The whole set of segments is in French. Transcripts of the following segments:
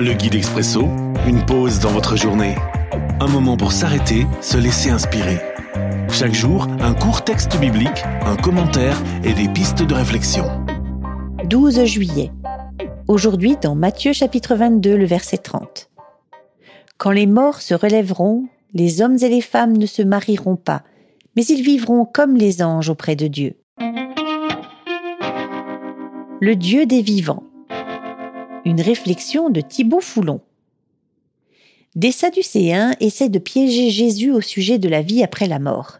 Le guide expresso, une pause dans votre journée. Un moment pour s'arrêter, se laisser inspirer. Chaque jour, un court texte biblique, un commentaire et des pistes de réflexion. 12 juillet. Aujourd'hui dans Matthieu chapitre 22, le verset 30. Quand les morts se relèveront, les hommes et les femmes ne se marieront pas, mais ils vivront comme les anges auprès de Dieu. Le Dieu des vivants. Une réflexion de Thibaut Foulon. Des Sadducéens essaient de piéger Jésus au sujet de la vie après la mort.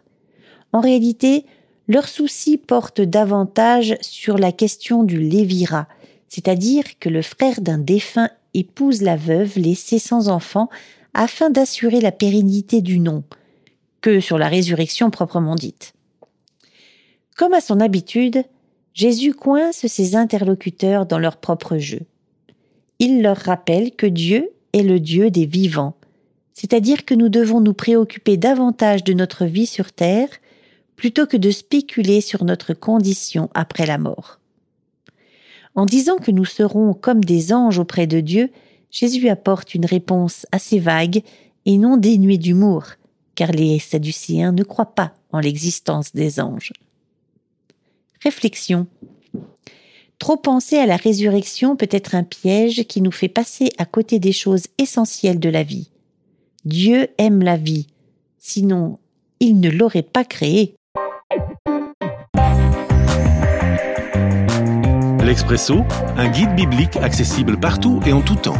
En réalité, leur souci porte davantage sur la question du lévira, c'est-à-dire que le frère d'un défunt épouse la veuve laissée sans enfant afin d'assurer la pérennité du nom, que sur la résurrection proprement dite. Comme à son habitude, Jésus coince ses interlocuteurs dans leur propre jeu. Il leur rappelle que Dieu est le Dieu des vivants, c'est-à-dire que nous devons nous préoccuper davantage de notre vie sur terre plutôt que de spéculer sur notre condition après la mort. En disant que nous serons comme des anges auprès de Dieu, Jésus apporte une réponse assez vague et non dénuée d'humour, car les Sadducéens ne croient pas en l'existence des anges. Réflexion. Trop penser à la résurrection peut être un piège qui nous fait passer à côté des choses essentielles de la vie. Dieu aime la vie, sinon il ne l'aurait pas créée. L'Expresso, un guide biblique accessible partout et en tout temps.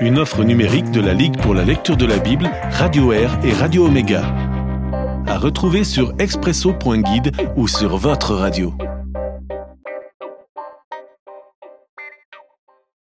Une offre numérique de la Ligue pour la lecture de la Bible, Radio Air et Radio Omega. À retrouver sur expresso.guide ou sur votre radio.